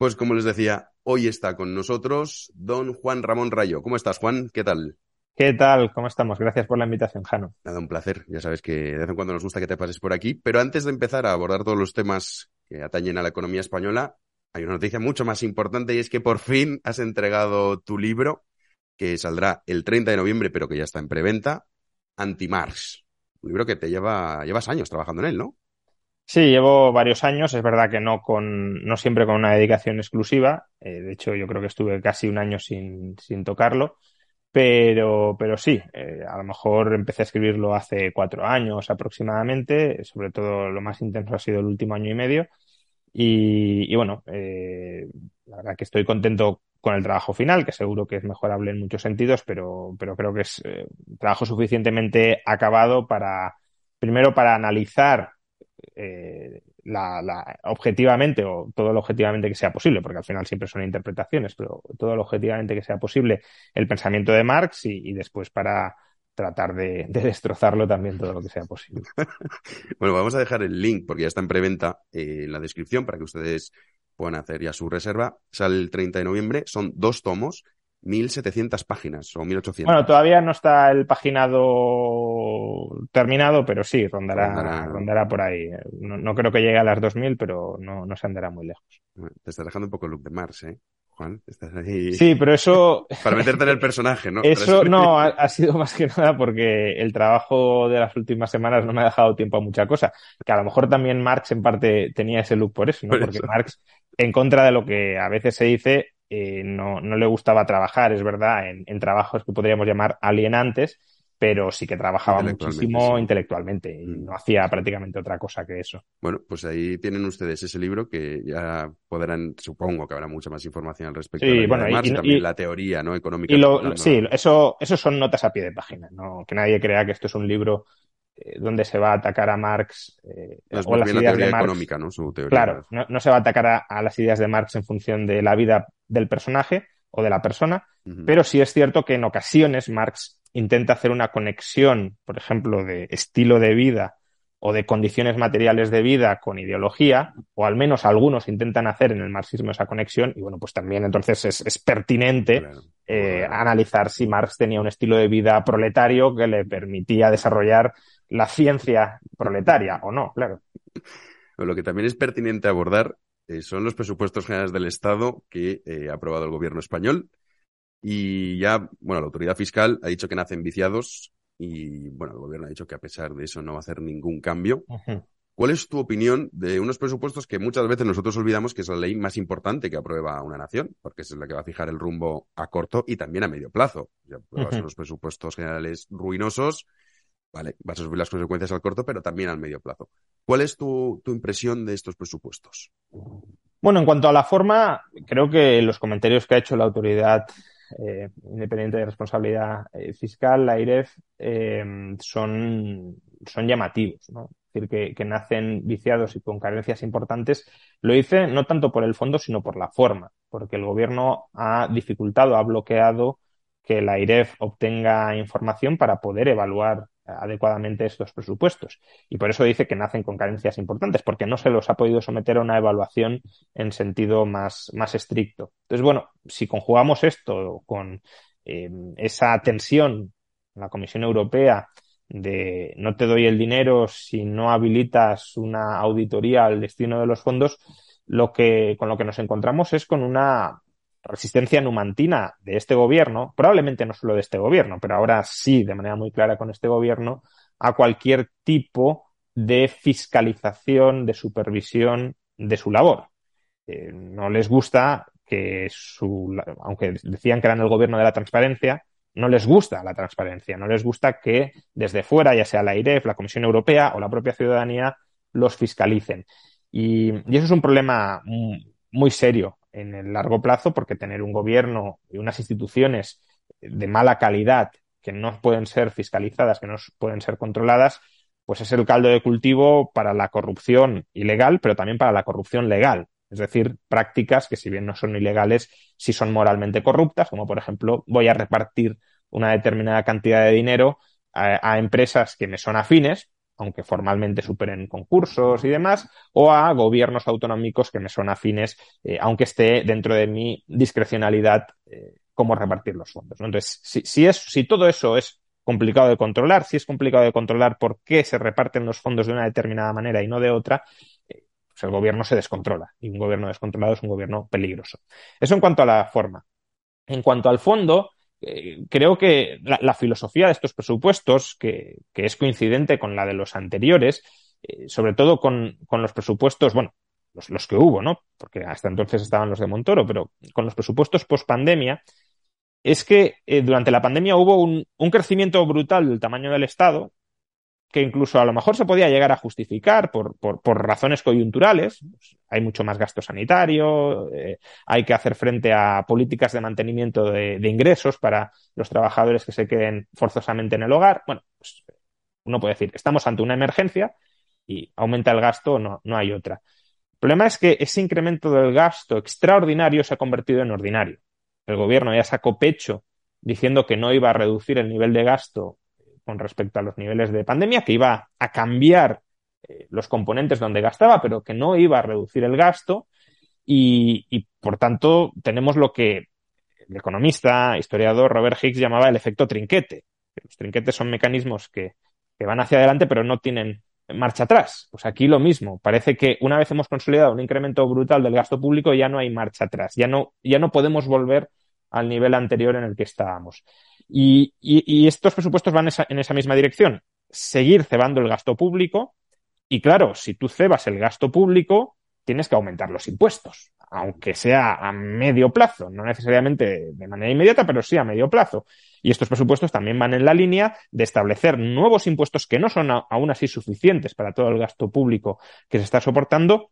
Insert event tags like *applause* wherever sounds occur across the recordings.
Pues como les decía, hoy está con nosotros don Juan Ramón Rayo. ¿Cómo estás, Juan? ¿Qué tal? ¿Qué tal? ¿Cómo estamos? Gracias por la invitación, Jano. Nada, un placer. Ya sabes que de vez en cuando nos gusta que te pases por aquí. Pero antes de empezar a abordar todos los temas que atañen a la economía española, hay una noticia mucho más importante y es que por fin has entregado tu libro, que saldrá el 30 de noviembre, pero que ya está en preventa, Anti-Marx. Un libro que te lleva, llevas años trabajando en él, ¿no? Sí, llevo varios años, es verdad que no con, no siempre con una dedicación exclusiva. Eh, de hecho, yo creo que estuve casi un año sin, sin tocarlo. Pero, pero sí, eh, a lo mejor empecé a escribirlo hace cuatro años aproximadamente, sobre todo lo más intenso ha sido el último año y medio. Y, y bueno, eh, la verdad que estoy contento con el trabajo final, que seguro que es mejorable en muchos sentidos, pero, pero creo que es eh, trabajo suficientemente acabado para, primero para analizar eh, la, objetivamente o todo lo objetivamente que sea posible, porque al final siempre son interpretaciones, pero todo lo objetivamente que sea posible el pensamiento de Marx y, después para tratar de, de, destrozarlo también todo lo que sea posible. *laughs* bueno, vamos a dejar el link porque ya está en preventa eh, en la descripción para que ustedes puedan hacer ya su reserva. Sale el 30 de noviembre, son dos tomos 1.700 páginas o 1.800. Bueno, todavía no está el paginado terminado, pero sí, rondará, rondará... rondará por ahí. No, no, creo que llegue a las 2.000, pero no, no se andará muy lejos. Te estás dejando un poco el look de Mars, ¿eh? Juan, estás ahí... Sí, pero eso... *laughs* Para meterte en el personaje, ¿no? Eso no, ha, ha, sido más que nada porque el trabajo de las últimas semanas no me ha dejado tiempo a mucha cosa. Que a lo mejor también Marx en parte tenía ese look por eso, ¿no? Por porque eso. Marx, en contra de lo que a veces se dice, eh, no, no, le gustaba trabajar, es verdad, en, en, trabajos que podríamos llamar alienantes, pero sí que trabajaba intelectualmente, muchísimo sí. intelectualmente y Mm. no hacía prácticamente otra cosa que eso. Bueno, pues ahí tienen ustedes ese libro que ya podrán, supongo que habrá mucha más información al respecto Sí, de la, bueno, de Marx, y- y- también y- la teoría ¿no? económica. Y lo, sí, eso, eso son notas a pie de página, no, que nadie crea que esto es un libro eh, donde se va a atacar a Marx eh, No, o las la ideas teoría de Marx. económica, ¿no? Su teoría. Claro, no, no se va a atacar a, a las ideas de Marx en función de la vida del personaje o de la persona, pero sí es cierto que en ocasiones Marx intenta hacer una conexión, por ejemplo, de estilo de vida o de condiciones materiales de vida con ideología, o al menos algunos intentan hacer en el marxismo esa conexión, y bueno, pues también entonces es, es pertinente Claro. eh, Claro. analizar si Marx tenía un estilo de vida proletario que le permitía desarrollar la ciencia proletaria o no, claro. Pero Lo que también es pertinente abordar eh, son los presupuestos generales del Estado que eh, ha aprobado el gobierno español. Y ya, bueno, la autoridad fiscal ha dicho que nacen viciados y, bueno, el gobierno ha dicho que a pesar de eso no va a hacer ningún cambio. ¿Cuál es tu opinión de unos presupuestos que muchas veces nosotros olvidamos que es la ley más importante que aprueba una nación? Porque es la que va a fijar el rumbo a corto y también a medio plazo. Ya apruebas Ujú. unos presupuestos generales ruinosos, vale, vas a subir las consecuencias al corto, pero también al medio plazo. ¿Cuál es tu, tu impresión de estos presupuestos? Bueno, en cuanto a la forma, creo que los comentarios que ha hecho la autoridad eh, independiente de responsabilidad eh, fiscal, la IREF, eh, son, son llamativos, ¿no? Es decir, que, que nacen viciados y con carencias importantes. Lo hice no tanto por el fondo, sino por la forma, porque el gobierno ha dificultado, ha bloqueado que la IREF obtenga información para poder evaluar adecuadamente estos presupuestos. Y por eso dice que nacen con carencias importantes, porque no se los ha podido someter a una evaluación en sentido más, más estricto. Entonces, bueno, si conjugamos esto con eh, esa tensión en la Comisión Europea de no te doy el dinero si no habilitas una auditoría al destino de los fondos, lo que, con lo que nos encontramos es con una resistencia numantina de este gobierno, probablemente no solo de este gobierno, pero ahora sí, de manera muy clara con este gobierno, a cualquier tipo de fiscalización, de supervisión de su labor. Eh, no les gusta que su, aunque decían que eran el gobierno de la transparencia, no les gusta la transparencia, no les gusta que desde fuera, ya sea la IREF, la Comisión Europea o la propia ciudadanía, los fiscalicen. Y, y eso es un problema muy serio en el largo plazo porque tener un gobierno y unas instituciones de mala calidad que no pueden ser fiscalizadas, que no pueden ser controladas, pues es el caldo de cultivo para la corrupción ilegal, pero también para la corrupción legal. Es decir, prácticas que si bien no son ilegales, sí son moralmente corruptas, como por ejemplo voy a repartir una determinada cantidad de dinero a, a empresas que me son afines, aunque formalmente superen concursos y demás, o a gobiernos autonómicos que me son afines, eh, aunque esté dentro de mi discrecionalidad eh, cómo repartir los fondos. Entonces, si, si, es, si todo eso es complicado de controlar, si es complicado de controlar por qué se reparten los fondos de una determinada manera y no de otra, eh, pues el gobierno se descontrola y un gobierno descontrolado es un gobierno peligroso. Eso en cuanto a la forma. En cuanto al fondo, eh, creo que la, filosofía de estos presupuestos, que, que, es coincidente con la de los anteriores, eh, sobre todo con, con, los presupuestos, bueno, los, los, que hubo, ¿no? Porque hasta entonces estaban los de Montoro, pero con los presupuestos post pandemia, es que eh, durante la pandemia hubo un, un, crecimiento brutal del tamaño del Estado, que incluso a lo mejor se podía llegar a justificar por, por, por razones coyunturales. Hay mucho más gasto sanitario, eh, hay que hacer frente a políticas de mantenimiento de, de, ingresos para los trabajadores que se queden forzosamente en el hogar. Bueno, pues uno puede decir, estamos ante una emergencia y aumenta el gasto, no, no hay otra. El problema es que ese incremento del gasto extraordinario se ha convertido en ordinario. El gobierno ya sacó pecho diciendo que no iba a reducir el nivel de gasto con respecto a los niveles de pandemia, que iba a cambiar eh, los componentes donde gastaba, pero que no iba a reducir el gasto y, y, por tanto tenemos lo que el economista, historiador Robert Hicks llamaba el efecto trinquete. Los trinquetes son mecanismos que, que van hacia adelante pero no tienen marcha atrás. Pues aquí lo mismo. Parece que una vez hemos consolidado un incremento brutal del gasto público ya no hay marcha atrás. Ya no, ya no podemos volver al nivel anterior en el que estábamos. Y, estos presupuestos van en esa misma dirección. Seguir cebando el gasto público. Y claro, si tú cebas el gasto público, tienes que aumentar los impuestos, aunque sea a medio plazo, no necesariamente de manera inmediata, pero sí a medio plazo. Y estos presupuestos también van en la línea de establecer nuevos impuestos que no son aún así suficientes para todo el gasto público que se está soportando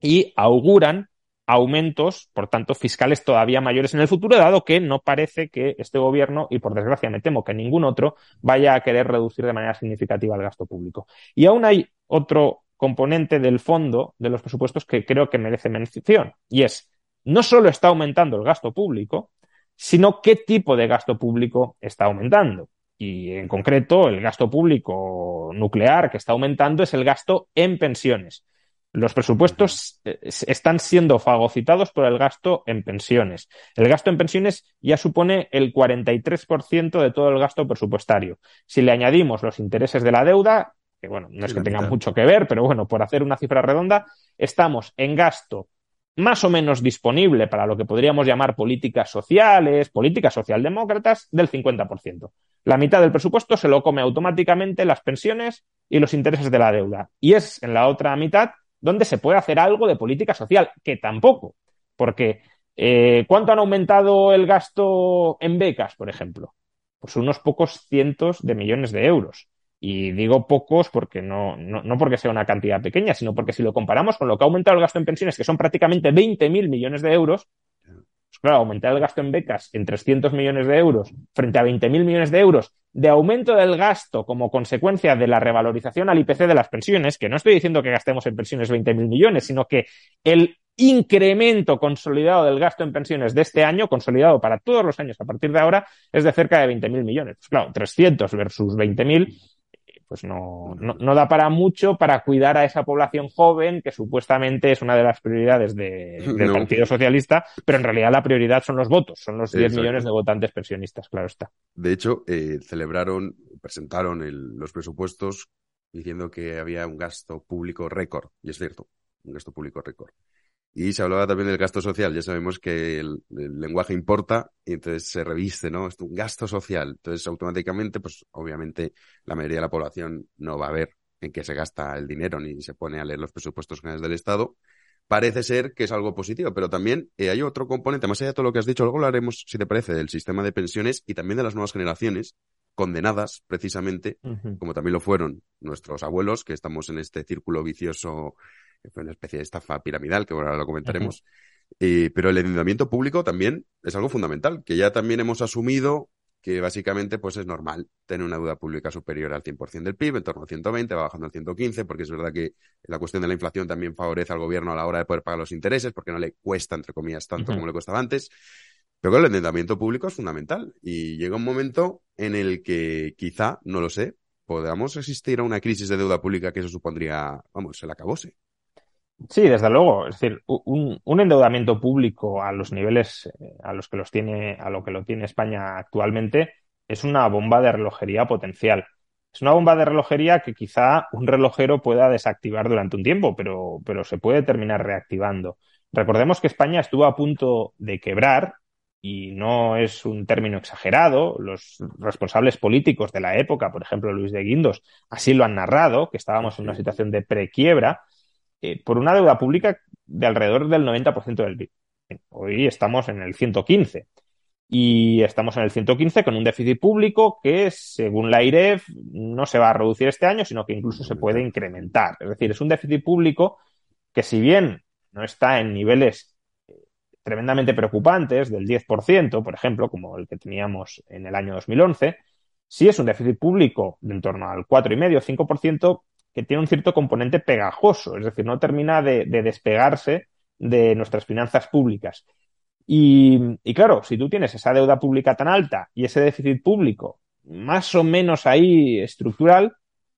y auguran aumentos, por tanto, fiscales todavía mayores en el futuro, dado que no parece que este gobierno, y por desgracia me temo que ningún otro, vaya a querer reducir de manera significativa el gasto público. Y aún hay otro componente del fondo de los presupuestos que creo que merece mención, y es, no solo está aumentando el gasto público, sino qué tipo de gasto público está aumentando. Y en concreto, el gasto público nuclear que está aumentando es el gasto en pensiones. Los presupuestos están siendo fagocitados por el gasto en pensiones. El gasto en pensiones ya supone el 43% de todo el gasto presupuestario. Si le añadimos los intereses de la deuda, que bueno, no es que tengan mucho que ver, pero bueno, por hacer una cifra redonda, estamos en gasto más o menos disponible para lo que podríamos llamar políticas sociales, políticas socialdemócratas, del 50%. La mitad del presupuesto se lo come automáticamente las pensiones y los intereses de la deuda. Y es en la otra mitad donde se puede hacer algo de política social, que tampoco, porque eh, ¿cuánto han aumentado el gasto en becas, por ejemplo? Pues unos pocos cientos de millones de euros. Y digo pocos porque no, no, no porque sea una cantidad pequeña, sino porque si lo comparamos con lo que ha aumentado el gasto en pensiones, que son prácticamente 20.000 millones de euros, pues claro, aumentar el gasto en becas en 300 millones de euros frente a 20.000 millones de euros de aumento del gasto como consecuencia de la revalorización al IPC de las pensiones, que no estoy diciendo que gastemos en pensiones 20.000 millones, sino que el incremento consolidado del gasto en pensiones de este año, consolidado para todos los años a partir de ahora, es de cerca de 20.000 millones. Pues claro, 300 versus 20.000 pues no, no, no, da para mucho para cuidar a esa población joven, que supuestamente es una de las prioridades de, *laughs* del no. Partido Socialista, pero en realidad la prioridad son los votos, son los 10 Exacto. millones de votantes pensionistas, claro está. De hecho, eh, celebraron, presentaron el, los presupuestos diciendo que había un gasto público récord, y es cierto, un gasto público récord. Y se hablaba también del gasto social. Ya sabemos que el, el, lenguaje importa y entonces se reviste, ¿no? Es un gasto social. Entonces, automáticamente, pues obviamente la mayoría de la población no va a ver en qué se gasta el dinero ni se pone a leer los presupuestos generales del Estado. Parece ser que es algo positivo, pero también eh, hay otro componente, más allá de todo lo que has dicho, luego hablaremos, si te parece, del sistema de pensiones y también de las nuevas generaciones, condenadas precisamente, uh -huh. como también lo fueron nuestros abuelos, que estamos en este círculo vicioso que fue una especie de estafa piramidal, que ahora lo comentaremos. Eh, pero el endeudamiento público también es algo fundamental, que ya también hemos asumido que básicamente pues es normal tener una deuda pública superior al 100% del PIB, en torno al 120, va bajando al 115, porque es verdad que la cuestión de la inflación también favorece al gobierno a la hora de poder pagar los intereses, porque no le cuesta, entre comillas, tanto uh -huh. como le costaba antes. Pero claro, el endeudamiento público es fundamental y llega un momento en el que quizá, no lo sé, podamos asistir a una crisis de deuda pública que eso supondría, vamos, el acabose. Sí, desde luego. Es decir, un, un, endeudamiento público a los niveles eh, a los que los tiene, a lo que lo tiene España actualmente, es una bomba de relojería potencial. Es una bomba de relojería que quizá un relojero pueda desactivar durante un tiempo, pero, pero se puede terminar reactivando. Recordemos que España estuvo a punto de quebrar, y no es un término exagerado. Los responsables políticos de la época, por ejemplo Luis de Guindos, así lo han narrado, que estábamos en una situación de prequiebra, eh, por una deuda pública de alrededor del 90% del PIB. Hoy estamos en el 115 y estamos en el 115 con un déficit público que, según la IREF, no se va a reducir este año, sino que incluso se puede incrementar. Es decir, es un déficit público que, si bien no está en niveles eh, tremendamente preocupantes del 10%, por ejemplo, como el que teníamos en el año 2011, sí es un déficit público de en torno al 4,5-5% que tiene un cierto componente pegajoso, es decir, no termina de, de despegarse de nuestras finanzas públicas. Y, claro, si tú tienes esa deuda pública tan alta y ese déficit público más o menos ahí estructural,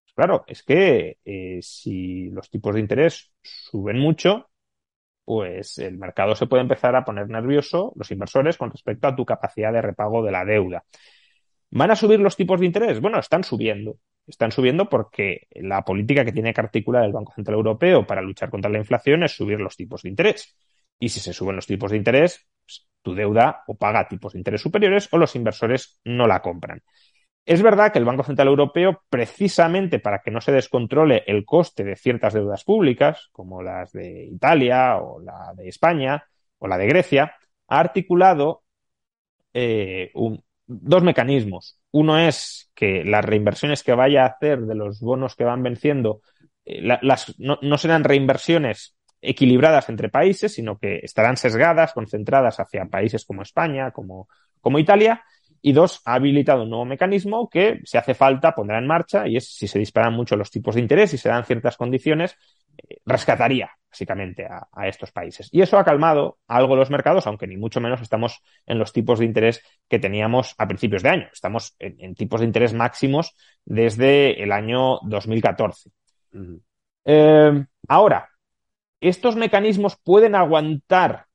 pues claro, es que eh, si los tipos de interés suben mucho, pues el mercado se puede empezar a poner nervioso, los inversores, con respecto a tu capacidad de repago de la deuda. ¿Van a subir los tipos de interés? Bueno, están subiendo. Están subiendo porque la política que tiene que articular el Banco Central Europeo para luchar contra la inflación es subir los tipos de interés. Y si se suben los tipos de interés, tu deuda o paga tipos de interés superiores o los inversores no la compran. Es verdad que el Banco Central Europeo, precisamente para que no se descontrole el coste de ciertas deudas públicas, como las de Italia o la de España o la de Grecia, ha articulado eh, dos mecanismos. Uno es que las reinversiones que vaya a hacer de los bonos que van venciendo eh, no serán reinversiones equilibradas entre países, sino que estarán sesgadas, concentradas hacia países como España, como, como Italia. Y dos, ha habilitado un nuevo mecanismo que, si hace falta, pondrá en marcha y es si se disparan mucho los tipos de interés y se dan ciertas condiciones, rescataría básicamente a, a, estos países. Y eso ha calmado algo los mercados, aunque ni mucho menos estamos en los tipos de interés que teníamos a principios de año. Estamos en, en tipos de interés máximos desde el año 2014. eh, ahora, ¿Estos mecanismos pueden aguantar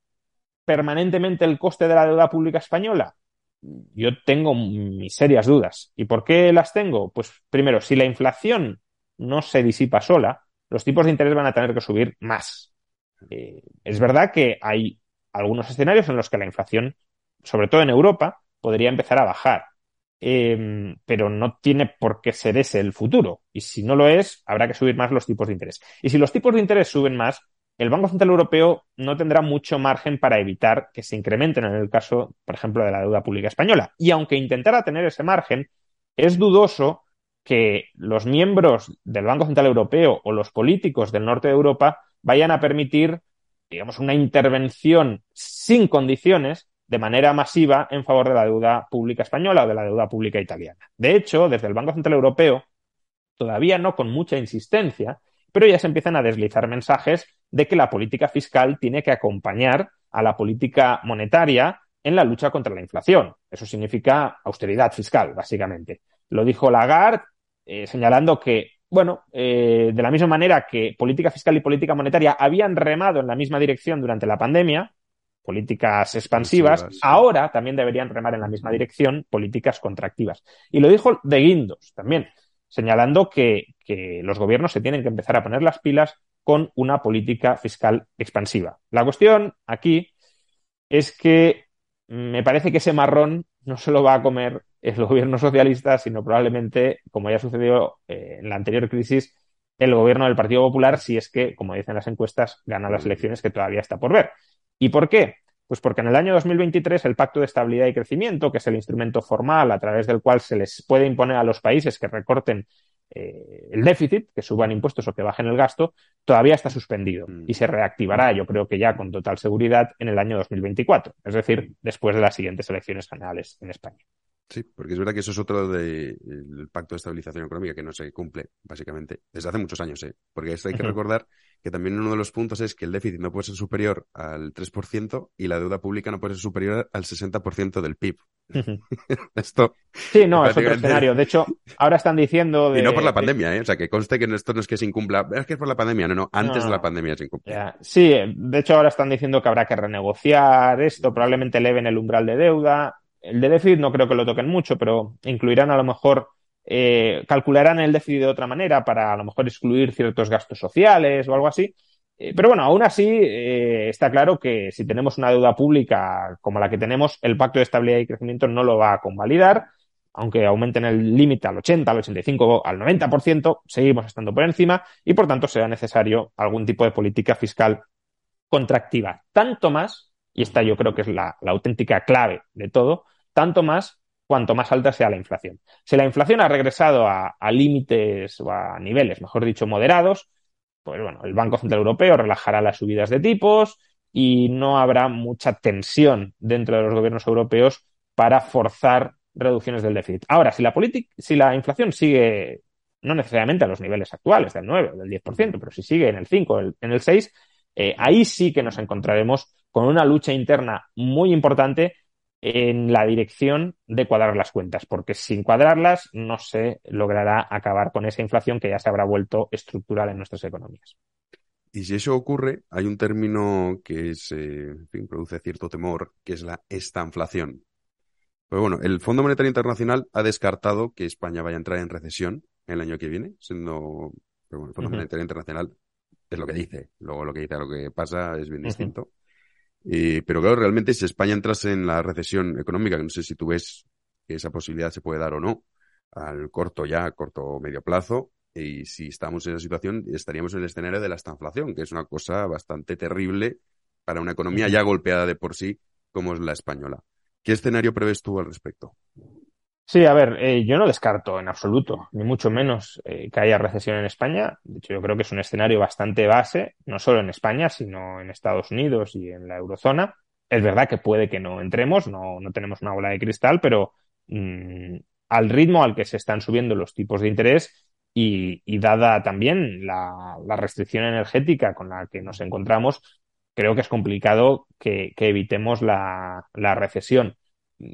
permanentemente el coste de la deuda pública española? Yo tengo mis serias dudas. ¿Y por qué las tengo? Pues primero, si la inflación no se disipa sola, los tipos de interés van a tener que subir más. Eh, es verdad que hay algunos escenarios en los que la inflación, sobre todo en Europa, podría empezar a bajar. Eh, pero no tiene por qué ser ese el futuro. Y si no lo es, habrá que subir más los tipos de interés. Y si los tipos de interés suben más, el Banco Central Europeo no tendrá mucho margen para evitar que se incrementen en el caso, por ejemplo, de la deuda pública española. Y aunque intentara tener ese margen, es dudoso que los miembros del Banco Central Europeo o los políticos del norte de Europa vayan a permitir, digamos, una intervención sin condiciones de manera masiva en favor de la deuda pública española o de la deuda pública italiana. De hecho, desde el Banco Central Europeo, todavía no con mucha insistencia, pero ya se empiezan a deslizar mensajes de que la política fiscal tiene que acompañar a la política monetaria en la lucha contra la inflación. Eso significa austeridad fiscal, básicamente. Lo dijo Lagarde, eh, señalando que, bueno, eh, de la misma manera que política fiscal y política monetaria habían remado en la misma dirección durante la pandemia, políticas expansivas, sí, sí. ahora también deberían remar en la misma dirección políticas contractivas. Y lo dijo de Guindos también, señalando que, que los gobiernos se tienen que empezar a poner las pilas con una política fiscal expansiva. La cuestión aquí es que me parece que ese marrón no se lo va a comer el gobierno socialista, sino probablemente, como ya sucedió eh, en la anterior crisis, el gobierno del Partido Popular, si es que, como dicen las encuestas, gana las elecciones que todavía está por ver. ¿Y por qué? Pues porque en el año 2023 el Pacto de Estabilidad y Crecimiento, que es el instrumento formal a través del cual se les puede imponer a los países que recorten eh, el déficit, que suban impuestos o que bajen el gasto, todavía está suspendido y se reactivará, yo creo que ya con total seguridad, en el año 2024, es decir, después de las siguientes elecciones generales en España. Sí, porque es verdad que eso es otro del pacto de estabilización económica que no se cumple, básicamente, desde hace muchos años, ¿eh? Porque hay que recordar que también uno de los puntos es que el déficit no puede ser superior al 3% y la deuda pública no puede ser superior al 60% del PIB. *laughs* esto. Sí, no, es otro escenario. De hecho, ahora están diciendo. Y no por la pandemia, ¿eh? O sea, que conste que esto no es que se incumpla. Es que es por la pandemia. No, no, antes de la pandemia se incumple. Sí, de hecho, ahora están diciendo que habrá que renegociar esto, probablemente eleven el umbral de deuda. El de déficit no creo que lo toquen mucho, pero incluirán a lo mejor. Eh, calcularán el déficit de otra manera para a lo mejor excluir ciertos gastos sociales o algo así. Eh, pero bueno, aún así eh, está claro que si tenemos una deuda pública como la que tenemos, el Pacto de Estabilidad y Crecimiento no lo va a convalidar. Aunque aumenten el límite al 80, al 85, al 90%, seguimos estando por encima y por tanto será necesario algún tipo de política fiscal contractiva. Tanto más, y esta yo creo que es la, auténtica clave de todo, tanto más cuanto más alta sea la inflación. Si la inflación ha regresado a límites o a niveles, mejor dicho, moderados, pues bueno, el Banco Central Europeo relajará las subidas de tipos y no habrá mucha tensión dentro de los gobiernos europeos para forzar reducciones del déficit. Ahora, si la, si la inflación sigue, no necesariamente a los niveles actuales, del 9 o del 10%, pero si sigue en el 5, en el 6, eh, ahí sí que nos encontraremos con una lucha interna muy importante en la dirección de cuadrar las cuentas, porque sin cuadrarlas no se logrará acabar con esa inflación que ya se habrá vuelto estructural en nuestras economías. Y si eso ocurre, hay un término que es, eh, produce cierto temor, que es la estanflación. Pues bueno, el Fondo Monetario Internacional ha descartado que España vaya a entrar en recesión el año que viene, siendo, pero bueno, el Fondo Monetario Internacional es lo que dice, luego lo que dice a lo que pasa es bien distinto pero claro, realmente si España entrase en la recesión económica, que no sé si tú ves que esa posibilidad se puede dar o no, al corto ya, corto o medio plazo, y si estamos en esa situación, estaríamos en el escenario de la estanflación, que es una cosa bastante terrible para una economía ya golpeada de por sí como es la española. ¿Qué escenario prevés tú al respecto? Sí, a ver, eh, yo no descarto en absoluto, ni mucho menos eh, que haya recesión en España. De hecho, yo creo que es un escenario bastante base, no solo en España, sino en Estados Unidos y en la eurozona. Es verdad que puede que no entremos, no, no tenemos una bola de cristal, pero mm, al ritmo al que se están subiendo los tipos de interés y, dada también la, restricción energética con la que nos encontramos, creo que es complicado que, evitemos la recesión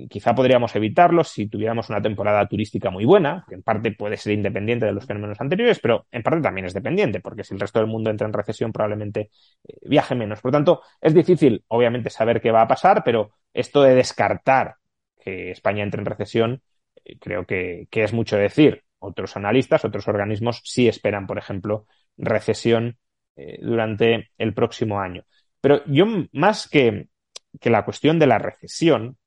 quizá podríamos evitarlo si tuviéramos una temporada turística muy buena, que en parte puede ser independiente de los fenómenos anteriores, pero en parte también es dependiente, porque si el resto del mundo entra en recesión probablemente eh, viaje menos. Por lo tanto, es difícil, obviamente, saber qué va a pasar, pero esto de descartar que España entre en recesión, eh, creo que, es mucho decir. Otros analistas, otros organismos sí esperan, por ejemplo, recesión eh, durante el próximo año. Pero yo, más que, que la cuestión de la recesión,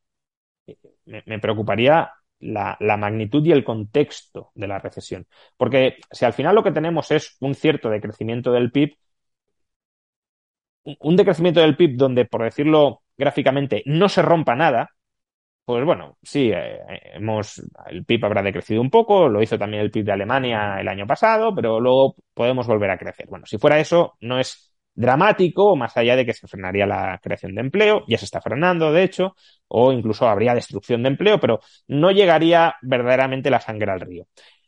me, preocuparía la, magnitud y el contexto de la recesión. Porque si al final lo que tenemos es un cierto decrecimiento del PIB, un decrecimiento del PIB donde, por decirlo gráficamente, no se rompa nada, pues bueno, sí, eh, hemos, el PIB habrá decrecido un poco, lo hizo también el PIB de Alemania el año pasado, pero luego podemos volver a crecer. Bueno, si fuera eso, no es dramático, más allá de que se frenaría la creación de empleo, ya se está frenando, de hecho, o incluso habría destrucción de empleo, pero no llegaría verdaderamente la sangre al río.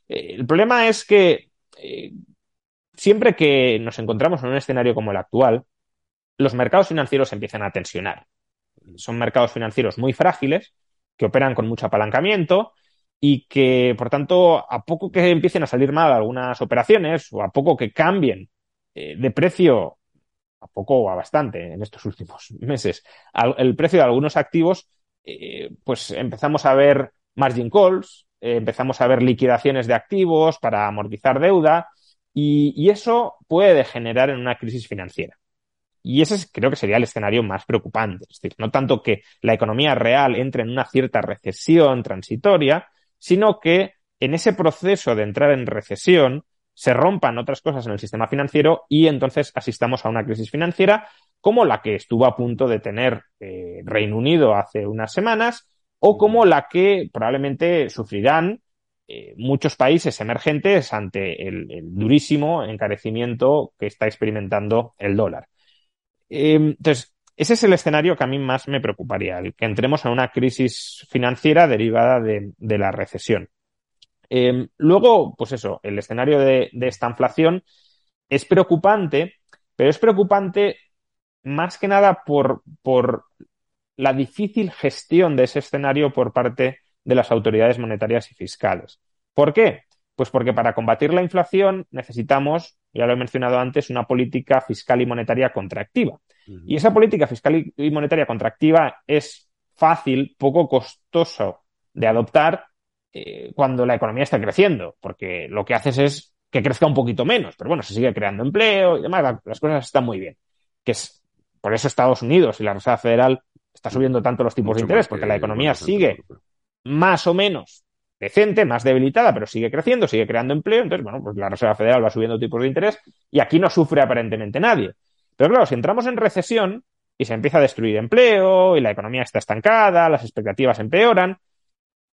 Eh, el problema es que eh, siempre que nos encontramos en un escenario como el actual, los mercados financieros empiezan a tensionar. Son mercados financieros muy frágiles, que operan con mucho apalancamiento y que, por tanto, a poco que empiecen a salir mal algunas operaciones o a poco que cambien eh, de precio a poco o a bastante en estos últimos *laughs* meses, el precio de algunos activos, eh, pues empezamos a ver margin calls, eh, empezamos a ver liquidaciones de activos para amortizar deuda y, eso puede degenerar en una crisis financiera. Y ese creo que sería el escenario más preocupante. Es decir, no tanto que la economía real entre en una cierta recesión transitoria, sino que en ese proceso de entrar en recesión, se rompan otras cosas en el sistema financiero y entonces asistamos a una crisis financiera como la que estuvo a punto de tener eh, Reino Unido hace unas semanas o como la que probablemente sufrirán eh, muchos países emergentes ante el, durísimo encarecimiento que está experimentando el dólar. Em, entonces, ese es el escenario que a mí más me preocuparía, el que entremos en una crisis financiera derivada de, la recesión. Em, luego, pues eso, el escenario de, esta inflación es preocupante, pero es preocupante más que nada por, por la difícil gestión de ese escenario por parte de las autoridades monetarias y fiscales. ¿Por qué? Pues porque para combatir la inflación necesitamos, ya lo he mencionado antes, una política fiscal y monetaria contractiva. Y esa política fiscal y monetaria contractiva es fácil, poco costoso de adoptar eh, cuando la economía está creciendo, porque lo que haces es que crezca un poquito menos, pero bueno, se sigue creando empleo y demás, las cosas están muy bien. Que es, por eso Estados Unidos y la Reserva Federal está subiendo tanto los tipos de interés, porque la economía sigue más o menos decente, más debilitada, pero sigue creciendo, sigue creando empleo. Entonces, bueno, pues la Reserva Federal va subiendo tipos de interés y aquí no sufre aparentemente nadie. Pero claro, si entramos en recesión y se empieza a destruir empleo y la economía está estancada, las expectativas empeoran,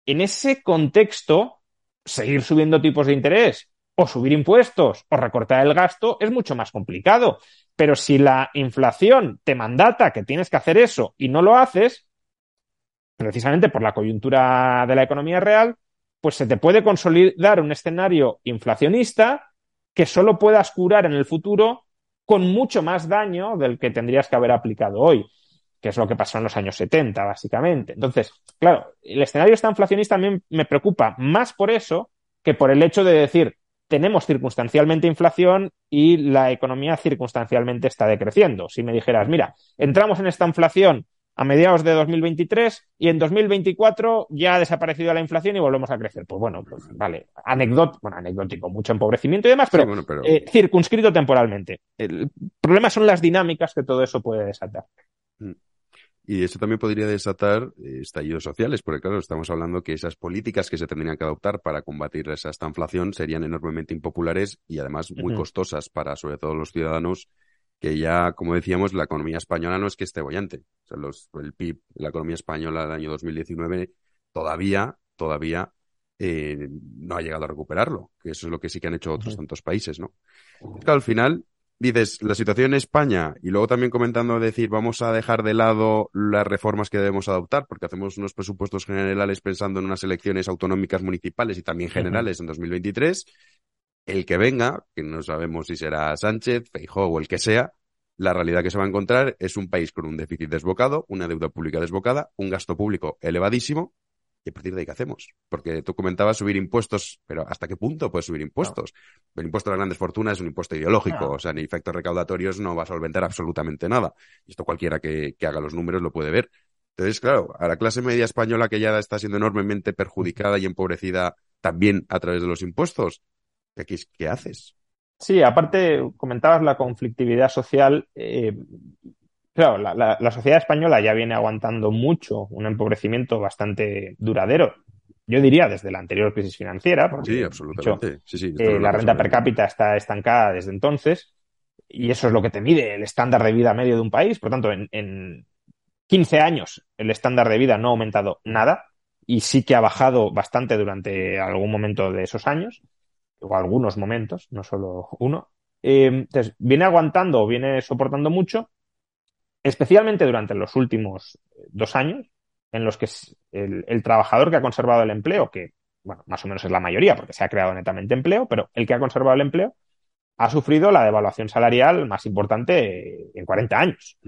en ese contexto, seguir subiendo tipos de interés o subir impuestos o recortar el gasto es mucho más complicado. Pero si la inflación te mandata que tienes que hacer eso y no lo haces, precisamente por la coyuntura de la economía real, pues se te puede consolidar un escenario inflacionista que solo puedas curar en el futuro con mucho más daño del que tendrías que haber aplicado hoy, que es lo que pasó en los años 70, básicamente. Entonces, claro, el escenario está inflacionista también me preocupa más por eso que por el hecho de decir, tenemos circunstancialmente inflación y la economía circunstancialmente está decreciendo. Si me dijeras, mira, entramos en esta inflación a mediados de 2023 y en 2024 ya ha desaparecido la inflación y volvemos a crecer. Pues bueno, pues vale, anecdótico, bueno, anecdótico, mucho empobrecimiento y demás, pero, eh, circunscrito temporalmente. El problema son las dinámicas que todo eso puede desatar. Mm. Y eso también podría desatar eh, estallidos sociales, porque claro, estamos hablando que esas políticas que se tendrían que adoptar para combatir esa esta inflación serían enormemente impopulares y además muy costosas para sobre todo los ciudadanos que ya, como decíamos, la economía española no es que esté bollante. O sea, los, el PIB la economía española del año 2019 todavía, todavía eh, no ha llegado a recuperarlo, que eso es lo que sí que han hecho otros tantos países, ¿no? al final, dices, la situación en España, y luego también comentando decir, vamos a dejar de lado las reformas que debemos adoptar, porque hacemos unos presupuestos generales pensando en unas elecciones autonómicas municipales y también generales en 2023, el que venga, que no sabemos si será Sánchez, Feijóo o el que sea, la realidad que se va a encontrar es un país con un déficit desbocado, una deuda pública desbocada, un gasto público elevadísimo. ¿Y a partir de ahí qué hacemos? Porque tú comentabas subir impuestos, pero ¿hasta qué punto puedes subir impuestos? El impuesto a las grandes fortunas es un impuesto ideológico, o sea, ni efectos recaudatorios no va a solventar absolutamente nada. Y esto cualquiera que, que haga los números lo puede ver. Entonces, claro, a la clase media española que ya está siendo enormemente perjudicada y empobrecida también a través de los impuestos, ¿qué, haces? Sí, aparte comentabas la conflictividad social. Eh, claro, la, sociedad española ya viene aguantando mucho un empobrecimiento bastante duradero. Yo diría desde la anterior crisis financiera. sí, absolutamente. Eh, la renta per cápita está estancada desde entonces y eso es lo que te mide el estándar de vida medio de un país. Por tanto, en, en 15 años el estándar de vida no ha aumentado nada y sí que ha bajado bastante durante algún momento de esos años o algunos momentos, no solo uno. Eh, entonces, viene aguantando o viene soportando mucho, especialmente durante los últimos dos años, en los que el, trabajador que ha conservado el empleo, que, bueno, más o menos es la mayoría, porque se ha creado netamente empleo, pero el que ha conservado el empleo ha sufrido la devaluación salarial más importante en 40 años.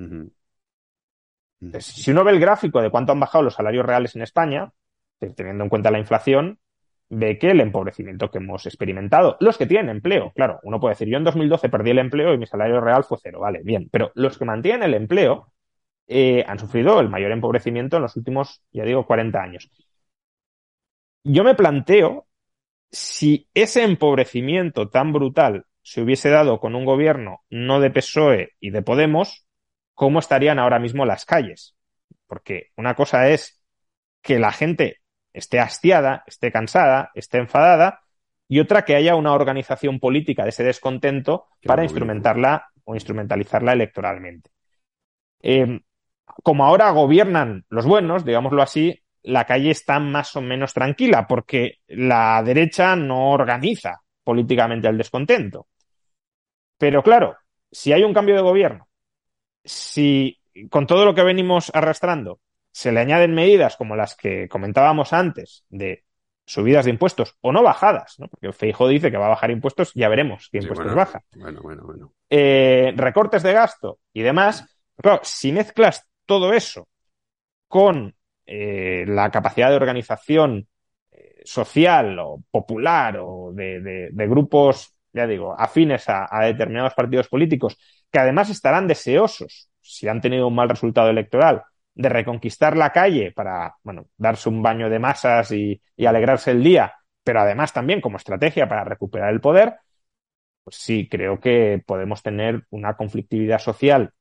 si uno ve el gráfico de cuánto han bajado los salarios reales en España, teniendo en cuenta la inflación, ve que el empobrecimiento que hemos experimentado, los que tienen empleo, claro, uno puede decir, yo en 2012 perdí el empleo y mi salario real fue cero, vale, bien, pero los que mantienen el empleo eh, han sufrido el mayor empobrecimiento en los últimos, ya digo, 40 años. Yo me planteo si ese empobrecimiento tan brutal se hubiese dado con un gobierno no de PSOE y de Podemos, ¿cómo estarían ahora mismo las calles? Porque una cosa es que la gente esté hastiada, esté cansada, esté enfadada, y otra que haya una organización política de ese descontento para instrumentarla o instrumentalizarla electoralmente. Em, como ahora gobiernan los buenos, digámoslo así, la calle está más o menos tranquila porque la derecha no organiza políticamente el descontento. Pero claro, si hay un cambio de gobierno, si con todo lo que venimos arrastrando, se le añaden medidas como las que comentábamos antes de subidas de impuestos o no bajadas, ¿no? porque Feijo dice que va a bajar impuestos, ya veremos qué impuestos baja. Bueno, bueno, bueno. Eh, recortes de gasto y demás. Claro, si mezclas todo eso con eh, la capacidad de organización eh, social o popular o de, grupos, ya digo, afines a, determinados partidos políticos, que además estarán deseosos, si han tenido un mal resultado electoral, de reconquistar la calle para, bueno, darse un baño de masas y, alegrarse el día, pero además también como estrategia para recuperar el poder, pues sí, creo que podemos tener una conflictividad social.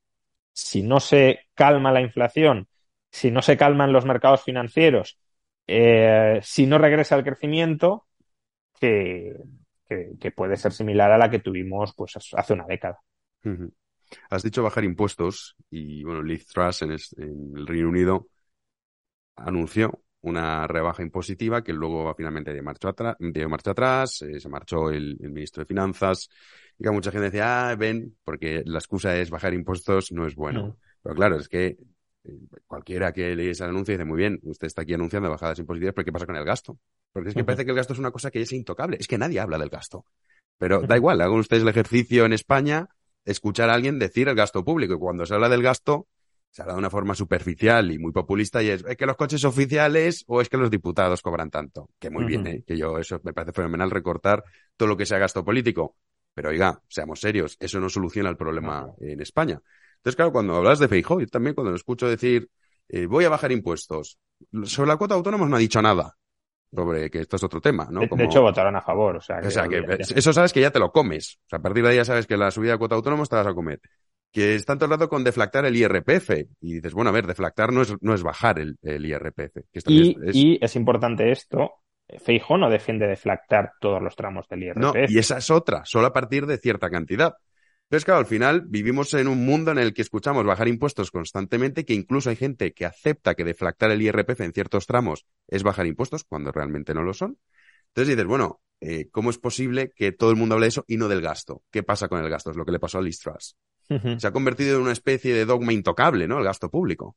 Si no se calma la inflación, si no se calman los mercados financieros, eh, si no regresa el crecimiento, que, puede ser similar a la que tuvimos pues hace una década. Has dicho bajar impuestos y, bueno, Liz Truss en, el Reino Unido anunció una rebaja impositiva que luego finalmente dio marcha, atrás, dio marcha atrás, eh, se marchó el, ministro de Finanzas y que mucha gente decía, ah, ven, porque la excusa es bajar impuestos no es bueno. Pero claro, es que eh, cualquiera que lees el anuncio dice, muy bien, usted está aquí anunciando bajadas impositivas, pero ¿qué pasa con el gasto? Porque es que parece que el gasto es una cosa que es intocable, es que nadie habla del gasto. Pero da igual, hagan ustedes el ejercicio en España escuchar a alguien decir el gasto público. Y cuando se habla del gasto, se habla de una forma superficial y muy populista y es, ¿es que los coches oficiales o es que los diputados cobran tanto? Que muy bien, ¿eh? que yo eso me parece fenomenal recortar todo lo que sea gasto político. Pero oiga, seamos serios, eso no soluciona el problema en España. Entonces, claro, cuando hablas de Feijóo, yo también cuando lo escucho decir, eh, voy a bajar impuestos, sobre la cuota autónoma no ha dicho nada sobre que esto es otro tema, ¿no? De, hecho, votaron a favor, o sea, que, eso sabes que ya te lo comes. O sea, a partir de ahí ya sabes que la subida de cuota autónoma te vas a comer. Que están todo el rato con deflactar el IRPF. Y dices, bueno, a ver, deflactar no es, no es bajar el, IRPF. y, es... y es importante esto, Feijo no defiende deflactar todos los tramos del IRPF. No, y esa es otra, solo a partir de cierta cantidad. Entonces, claro, al final vivimos en un mundo en el que escuchamos bajar impuestos constantemente, que incluso hay gente que acepta que deflactar el IRPF en ciertos tramos es bajar impuestos cuando realmente no lo son. Entonces dices, bueno, eh, ¿cómo es posible que todo el mundo hable de eso y no del gasto? ¿Qué pasa con el gasto? Es lo que le pasó a Liz Se ha convertido en una especie de dogma intocable, ¿no? El gasto público.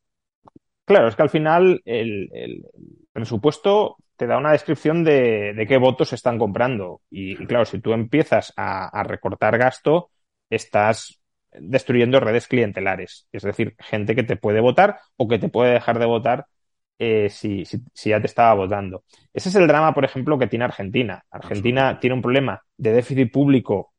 Claro, es que al final el, presupuesto te da una descripción de, qué votos se están comprando. Y, claro, si tú empiezas a recortar gasto, estás destruyendo redes clientelares, es decir, gente que te puede votar o que te puede dejar de votar eh, si, ya te estaba votando. Ese es el drama, por ejemplo, que tiene Argentina. Argentina tiene un problema de déficit público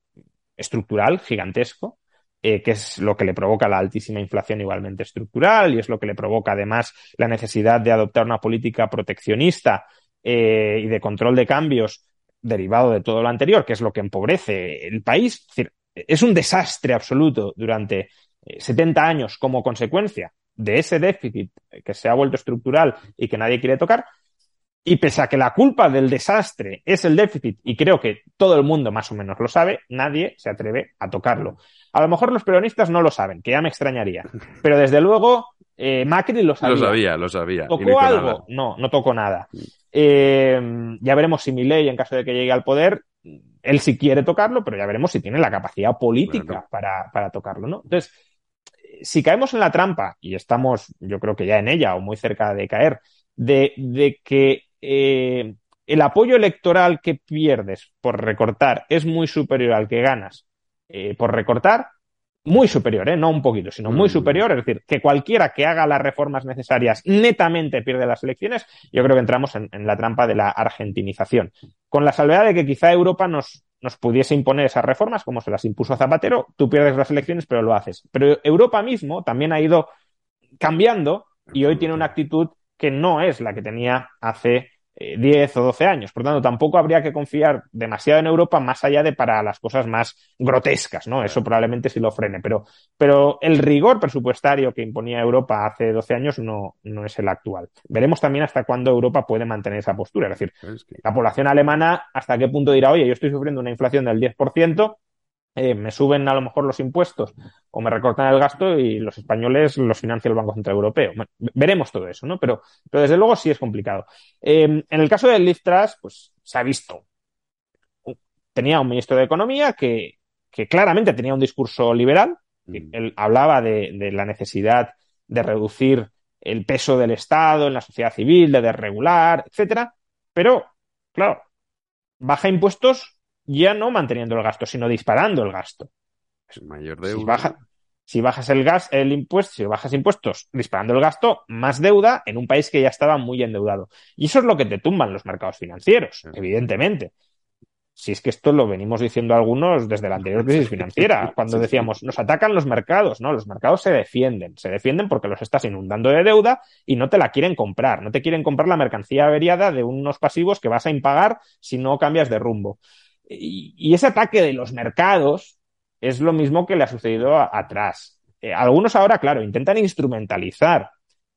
estructural gigantesco, eh, que es lo que le provoca la altísima inflación igualmente estructural y es lo que le provoca además la necesidad de adoptar una política proteccionista eh, y de control de cambios derivado de todo lo anterior, que es lo que empobrece el país. Es decir, es un desastre absoluto durante 70 eh, años como consecuencia de ese déficit que se ha vuelto estructural y que nadie quiere tocar. Y pese a que la culpa del desastre es el déficit, y creo que todo el mundo más o menos lo sabe, nadie se atreve a tocarlo. A lo mejor los peronistas no lo saben, que ya me extrañaría. *laughs* Pero desde luego, eh, Macri lo sabía. Lo sabía, lo sabía. ¿Tocó algo? No, no tocó nada. Eh, ya veremos si Milei, en caso de que llegue al poder, él sí quiere tocarlo, pero ya veremos si tiene la capacidad política para, para tocarlo, ¿no? Entonces, si caemos en la trampa, y estamos, yo creo que ya en ella o muy cerca de caer, de, de que eh, el apoyo electoral que pierdes por recortar es muy superior al que ganas eh, por recortar, muy superior, ¿eh? no un poquito, sino muy mm. superior. Es decir, que cualquiera que haga las reformas necesarias netamente pierde las elecciones. Yo creo que entramos en, la trampa de la argentinización. Con la salvedad de que quizá Europa nos, nos pudiese imponer esas reformas, como se las impuso a Zapatero, tú pierdes las elecciones, pero lo haces. Pero Europa mismo también ha ido cambiando y hoy tiene una actitud que no es la que tenía hace 10 o 12 años. Por tanto, tampoco habría que confiar demasiado en Europa más allá de para las cosas más grotescas, ¿no? Eso probablemente sí lo frene, pero, pero el rigor presupuestario que imponía Europa hace 12 años no, no es el actual. Veremos también hasta cuándo Europa puede mantener esa postura. Es decir, la población alemana hasta qué punto dirá, oye, yo estoy sufriendo una inflación del 10%, eh, me suben a lo mejor los impuestos o me recortan el gasto y los españoles los financia el Banco Central Europeo. veremos todo eso, ¿no? Pero, pero desde luego sí es complicado. Em, en el caso del Lift pues se ha visto. Tenía un ministro de Economía que, que claramente tenía un discurso liberal. Mm. Él hablaba de, de la necesidad de reducir el peso del Estado en la sociedad civil, de desregular, etcétera. Pero, claro, baja impuestos ya no manteniendo el gasto, sino disparando el gasto. Mayor deuda. Si, baja, si bajas el gas, el impuesto, si bajas impuestos disparando el gasto, más deuda en un país que ya estaba muy endeudado. Y eso es lo que te tumban los mercados financieros, evidentemente si es que esto lo venimos diciendo algunos desde la anterior crisis *laughs* financiera, cuando decíamos, nos atacan los mercados, ¿no? Los mercados se defienden, se defienden porque los estás inundando de deuda y no te la quieren comprar, no te quieren comprar la mercancía averiada de unos pasivos que vas a impagar si no cambias de rumbo. Y, ese ataque de los mercados es lo mismo que le ha sucedido atrás. Eh, algunos ahora, claro, intentan instrumentalizar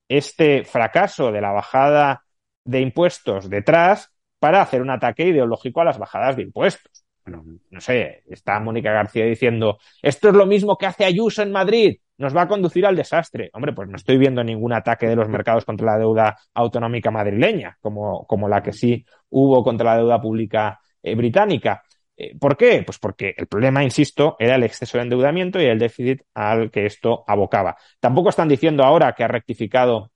este fracaso de la bajada de impuestos detrás para hacer un ataque ideológico a las bajadas de impuestos. Bueno, no sé, está Mónica García diciendo, esto es lo mismo que hace Ayuso en Madrid, nos va a conducir al desastre. Hombre, pues no estoy viendo ningún ataque de los mercados contra la deuda autonómica madrileña, como, como la que sí hubo contra la deuda pública eh, británica. Eh, ¿Por qué? Pues porque el problema, insisto, era el exceso de endeudamiento y el déficit al que esto abocaba. Tampoco están diciendo ahora que ha rectificado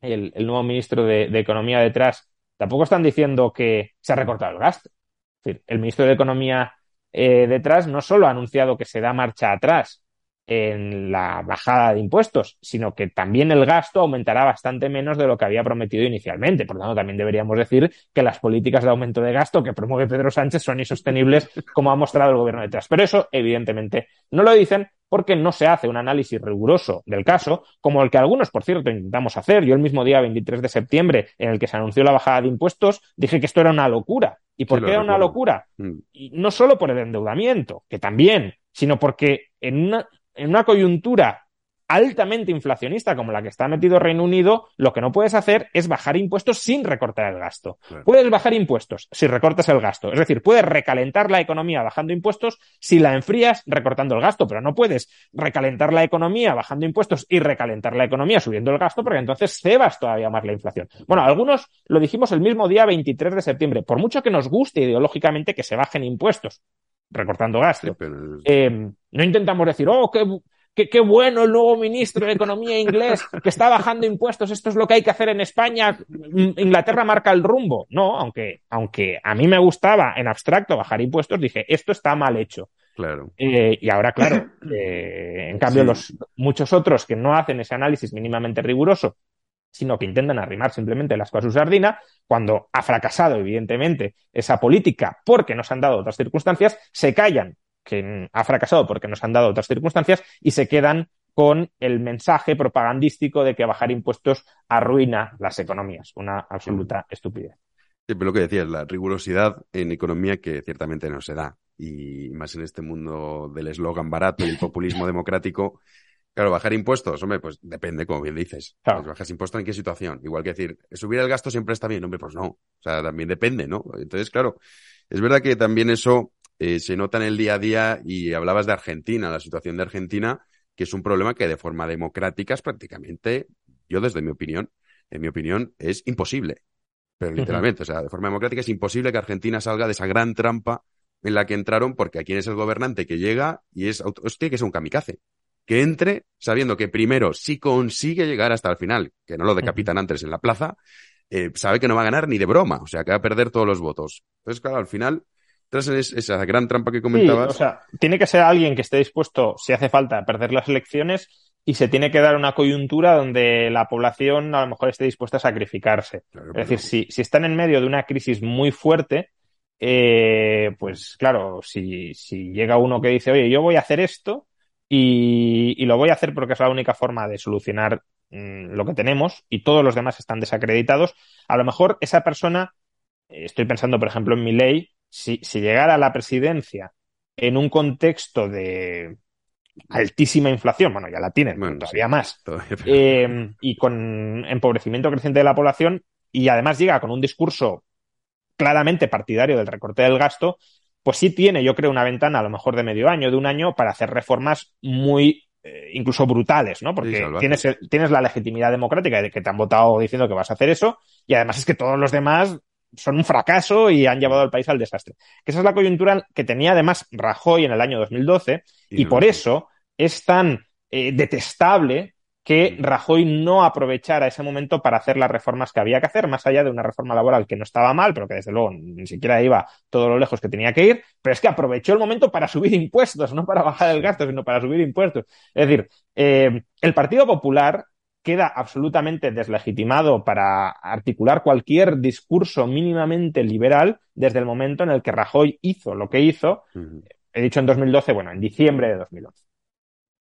el, nuevo ministro de Economía detrás Tampoco están diciendo que se ha recortado el gasto. Es decir, el ministro de Economía eh, detrás no solo ha anunciado que se da marcha atrás en la bajada de impuestos, sino que también el gasto aumentará bastante menos de lo que había prometido inicialmente. Por lo tanto, también deberíamos decir que las políticas de aumento de gasto que promueve Pedro Sánchez son insostenibles, *laughs* como ha mostrado el gobierno detrás. Pero eso, evidentemente, no lo dicen porque no se hace un análisis riguroso del caso, como el que algunos, por cierto, intentamos hacer. Yo el mismo día 23 de septiembre, en el que se anunció la bajada de impuestos, dije que esto era una locura. ¿Y por qué era una locura? Mm. Y no solo por el endeudamiento, que también, sino porque en una, en una coyuntura altamente inflacionista como la que está metido Reino Unido, lo que no puedes hacer es bajar impuestos sin recortar el gasto. Puedes bajar impuestos si recortas el gasto. Es decir, puedes recalentar la economía bajando impuestos si la enfrías recortando el gasto, pero no puedes recalentar la economía bajando impuestos y recalentar la economía subiendo el gasto porque entonces cebas todavía más la inflación. Bueno, algunos lo dijimos el mismo día 23 de septiembre. Por mucho que nos guste ideológicamente que se bajen impuestos, recortando gasto. Eh, no intentamos decir, oh, qué, qué, bueno el nuevo ministro de Economía inglés que está bajando impuestos, esto es lo que hay que hacer en España, Inglaterra marca el rumbo. No, aunque, aunque a mí me gustaba en abstracto bajar impuestos, dije, esto está mal hecho. Claro. Eh, y ahora, claro, *coughs* eh, en cambio, los muchos otros que no hacen ese análisis mínimamente riguroso, sino que intentan arrimar simplemente las cosas a su sardina, cuando ha fracasado, evidentemente, esa política porque nos han dado otras circunstancias, se callan que ha fracasado porque nos han dado otras circunstancias y se quedan con el mensaje propagandístico de que bajar impuestos arruina las economías. Una absoluta estupidez. Sí, pero lo que decías, la rigurosidad en economía que ciertamente no se da. Y más en este mundo del eslogan barato y el populismo democrático. Claro, bajar impuestos, hombre, pues depende, como bien dices. Pues ¿Bajas impuestos en qué situación? Igual que decir, subir el gasto siempre está bien, hombre, pues no. O sea, también depende, ¿no? Entonces, claro, es verdad que también eso eh, se nota en el día a día y hablabas de Argentina, la situación de Argentina, que es un problema que de forma democrática es prácticamente, yo desde mi opinión, en mi opinión, es imposible. Pero literalmente, o sea, de forma democrática es imposible que Argentina salga de esa gran trampa en la que entraron, porque aquí es el gobernante que llega y es, tiene que ser un kamikaze. Que entre sabiendo que primero, si consigue llegar hasta el final, que no lo decapitan antes en la plaza, eh, sabe que no va a ganar ni de broma, o sea, que va a perder todos los votos. Entonces, claro, al final, tras esa gran trampa que comentabas. o sea, tiene que ser alguien que esté dispuesto, si hace falta, a perder las elecciones y se tiene que dar una coyuntura donde la población a lo mejor esté dispuesta a sacrificarse. es decir, si, si, están en medio de una crisis muy fuerte, eh, pues claro, si, si llega uno que dice, oye, yo voy a hacer esto y, y lo voy a hacer porque es la única forma de solucionar mm, lo que tenemos y todos los demás están desacreditados, a lo mejor esa persona, eh, estoy pensando por ejemplo en mi ley, si, llegara a la presidencia en un contexto de altísima inflación, bueno, ya la tienen, todavía más, em, y con empobrecimiento creciente de la población, y además llega con un discurso claramente partidario del recorte del gasto, pues sí tiene, yo creo, una ventana a lo mejor de medio año, de un año, para hacer reformas muy eh, incluso brutales, ¿no? Porque tienes, tienes la legitimidad democrática de que te han votado diciendo que vas a hacer eso, y además es que todos los demás son un fracaso y han llevado al país al desastre. Que esa es la coyuntura que tenía además Rajoy en el año 2012 y, por eso es tan eh, detestable que Rajoy no aprovechara ese momento para hacer las reformas que había que hacer, más allá de una reforma laboral que no estaba mal, pero que desde luego ni siquiera iba todo lo lejos que tenía que ir, pero es que aprovechó el momento para subir impuestos, no para bajar el gasto, sino para subir impuestos. Es decir, eh, el Partido Popular queda absolutamente deslegitimado para articular cualquier discurso mínimamente liberal desde el momento en el que Rajoy hizo lo que hizo, he dicho en 2012, bueno, en diciembre de 2011.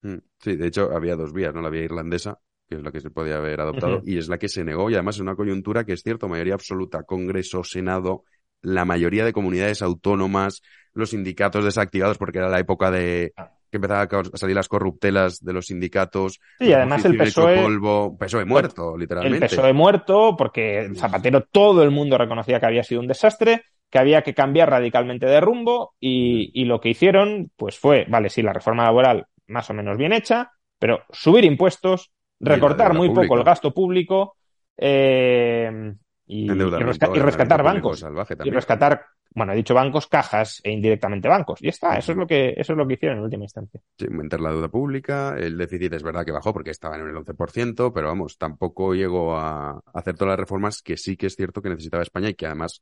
Mm, sí, de hecho había dos vías, ¿no? La vía irlandesa, que es la que se podía haber adoptado, y es la que se negó, y además es una coyuntura que es cierto, mayoría absoluta, Congreso, Senado, la mayoría de comunidades autónomas, los sindicatos desactivados porque era la época de que empezaba a salir las corruptelas de los sindicatos. Sí, además el PSOE... Polvo, PSOE muerto, literalmente. El PSOE muerto porque Zapatero todo el mundo reconocía que había sido un desastre, que había que cambiar radicalmente de rumbo y, y lo que hicieron pues fue, vale, sí, la reforma laboral más o menos bien hecha, pero subir impuestos, recortar muy poco el gasto público eh, y, rescatar bancos. Y rescatar, bueno, he dicho bancos, cajas e indirectamente bancos. Y está, eso es lo que, eso es lo que hicieron en última instancia. Sí, aumentar la deuda pública, el déficit es verdad que bajó porque estaba en el 11%, pero vamos, tampoco llegó a hacer todas las reformas que sí que es cierto que necesitaba España y que además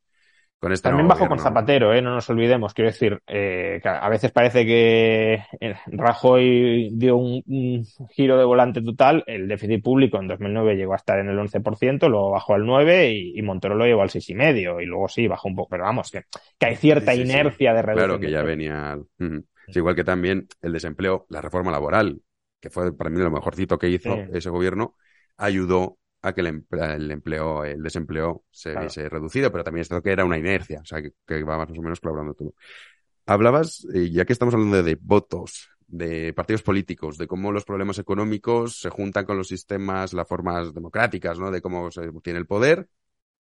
este También bajo con Zapatero, ¿eh? no nos olvidemos. Quiero decir, eh, a veces parece que eh, Rajoy dio un, giro de volante total. El déficit público en 2009 llegó a estar en el 11%, luego bajó al 9% y, Montoro lo llevó al 6,5%. Y luego sí, bajó un poco. Pero vamos, que, que hay cierta inercia de reducción. Claro, que ya venía. igual que también el desempleo, la reforma laboral, que fue para mí lo mejorcito que hizo ese gobierno, ayudó a que el, empleo, el desempleo se viese reducido, pero también esto que era una inercia, o sea, que, va más o menos colaborando todo. Hablabas, eh, ya que estamos hablando de, votos, de partidos políticos, de cómo los problemas económicos se juntan con los sistemas, las formas democráticas, ¿no? De cómo se tiene el poder,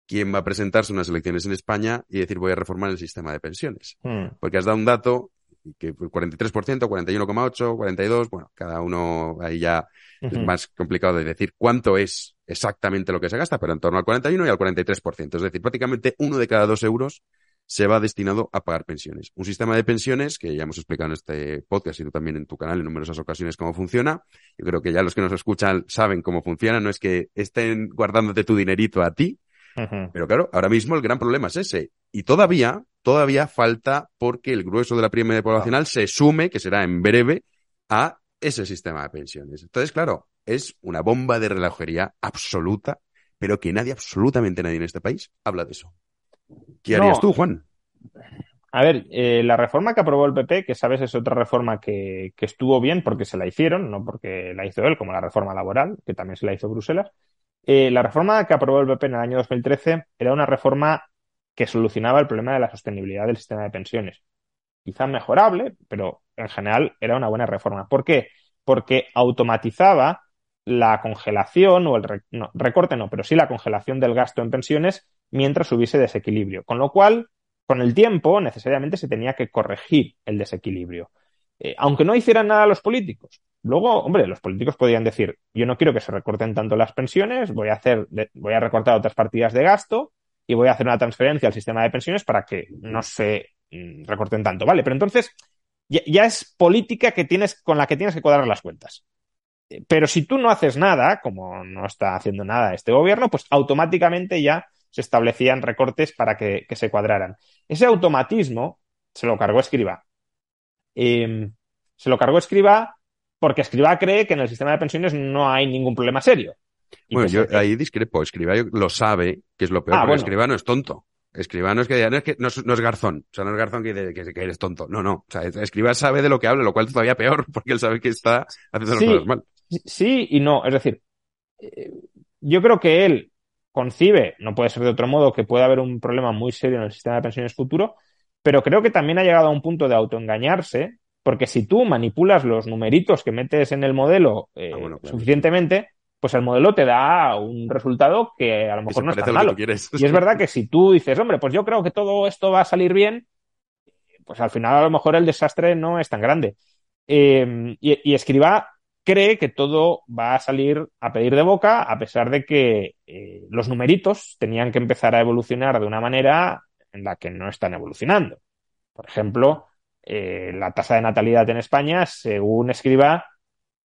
quién va a presentarse unas elecciones en España y decir voy a reformar el sistema de pensiones. Hmm. Porque has dado un dato que 43%, 41,8, 42, bueno, cada uno ahí ya es más complicado de decir cuánto es exactamente lo que se gasta, pero en torno al 41 y al 43%. Es decir, prácticamente uno de cada dos euros se va destinado a pagar pensiones. Un sistema de pensiones que ya hemos explicado en este podcast y tú también en tu canal en numerosas ocasiones cómo funciona. Yo creo que ya los que nos escuchan saben cómo funciona. No es que estén guardándote tu dinerito a ti, pero claro, ahora mismo el gran problema es ese. Y todavía, todavía falta porque el grueso de la prima poblacional se sume, que será en breve, a ese sistema de pensiones. Entonces, claro, es una bomba de relojería absoluta, pero que nadie, absolutamente nadie en este país, habla de eso. ¿Qué harías tú, Juan? A ver, eh, la reforma que aprobó el PP, que sabes es otra reforma que, estuvo bien porque se la hicieron, no porque la hizo él, como la reforma laboral, que también se la hizo Bruselas. Eh, la reforma que aprobó el PP en el año 2013 era una reforma que solucionaba el problema de la sostenibilidad del sistema de pensiones. Quizá mejorable, pero en general era una buena reforma. ¿Por qué? Porque automatizaba la congelación o el recorte no, pero sí la congelación del gasto en pensiones mientras hubiese desequilibrio. Con lo cual, con el tiempo, necesariamente se tenía que corregir el desequilibrio. Eh, aunque no hicieran nada los políticos. Luego, hombre, los políticos podían decir, yo no quiero que se recorten tanto las pensiones, voy a hacer, voy a recortar otras partidas de gasto y voy a hacer una transferencia al sistema de pensiones para que no se mm, recorten tanto. Vale, pero entonces ya, es política que tienes, con la que tienes que cuadrar las cuentas. Pero si tú no haces nada, como no está haciendo nada este gobierno, pues automáticamente ya se establecían recortes para que, se cuadraran. Ese automatismo se lo cargó Escriba. Em, se lo cargó Escriba porque Escriba cree que en el sistema de pensiones no hay ningún problema serio. bueno, yo ahí discrepo. Escriba lo sabe, que es lo peor, ah, porque Escriba no es tonto. Escribano es que, no es, que no, es, Garzón, o sea, no es Garzón que, que, que, eres tonto, no, no, o sea, Escribano sabe de lo que habla, lo cual es todavía peor, *laughs* porque él sabe que está haciendo las cosas mal. Sí y no, es decir, eh, yo creo que él concibe, no puede ser de otro modo, que puede haber un problema muy serio en el sistema de pensiones futuro, pero creo que también ha llegado a un punto de autoengañarse, porque si tú manipulas los numeritos que metes en el modelo eh, ah, suficientemente, pues el modelo te da un resultado que a lo mejor no es tan malo. Y es verdad que si tú dices, hombre, pues yo creo que todo esto va a salir bien, pues al final a lo mejor el desastre no es tan grande. Eh, y, Escriba cree que todo va a salir a pedir de boca, a pesar de que eh, los numeritos tenían que empezar a evolucionar de una manera en la que no están evolucionando. Por ejemplo, eh, la tasa de natalidad en España, según Escriba,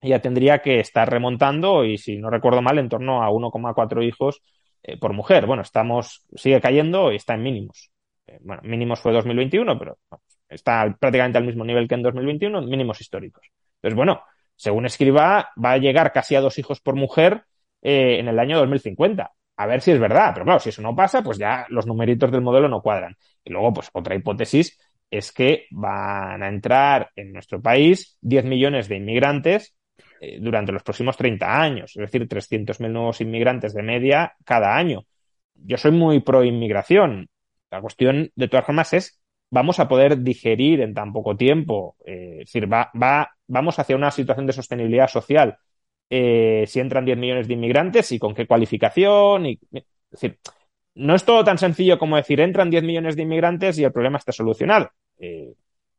ya tendría que estar remontando y si no recuerdo mal en torno a 1,4 hijos eh, por mujer. Bueno, estamos, sigue cayendo y está en mínimos. Eh, bueno, mínimos fue 2021, pero está prácticamente al mismo nivel que en 2021, mínimos históricos. Entonces, bueno, según escriba, va a llegar casi a dos hijos por mujer en el año 2050. A ver si es verdad, pero claro, si eso no pasa, pues ya los numeritos del modelo no cuadran. Y luego, pues otra hipótesis es que van a entrar en nuestro país 10 millones de inmigrantes eh, durante los próximos 30 años, es decir, 300.000 nuevos inmigrantes de media cada año. Yo soy muy pro inmigración. La cuestión, de todas formas, es vamos a poder digerir en tan poco tiempo, eh, es decir, va, va, vamos hacia una situación de sostenibilidad social eh, si entran 10 millones de inmigrantes y con qué cualificación. Y, es decir, no es todo tan sencillo como decir entran 10 millones de inmigrantes y el problema está solucionado. Eh,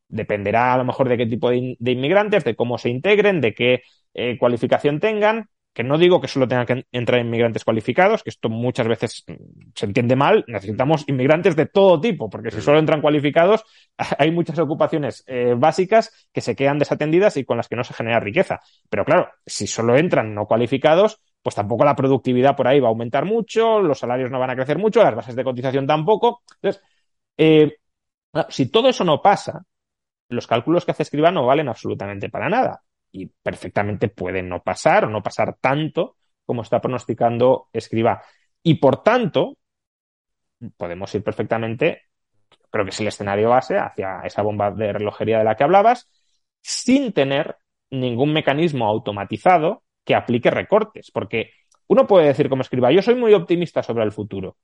dependerá a lo mejor de qué tipo de, inmigrantes, de cómo se integren, de qué eh, cualificación tengan, que no digo que solo tengan que entrar inmigrantes cualificados, que esto muchas veces se entiende mal, necesitamos inmigrantes de todo tipo, porque si solo entran cualificados, *laughs* hay muchas ocupaciones eh, básicas que se quedan desatendidas y con las que no se genera riqueza. Pero claro, si solo entran no cualificados, pues tampoco la productividad por ahí va a aumentar mucho, los salarios no van a crecer mucho, las bases de cotización tampoco. Entonces, eh, si todo eso no pasa, los cálculos que hace Escriba no valen absolutamente para nada y perfectamente puede no pasar o no pasar tanto como está pronosticando Escriba. Y por tanto, podemos ir perfectamente, creo que es el escenario base, hacia esa bomba de relojería de la que hablabas, sin tener ningún mecanismo automatizado que aplique recortes. Porque uno puede decir como escriba, yo soy muy optimista sobre el futuro.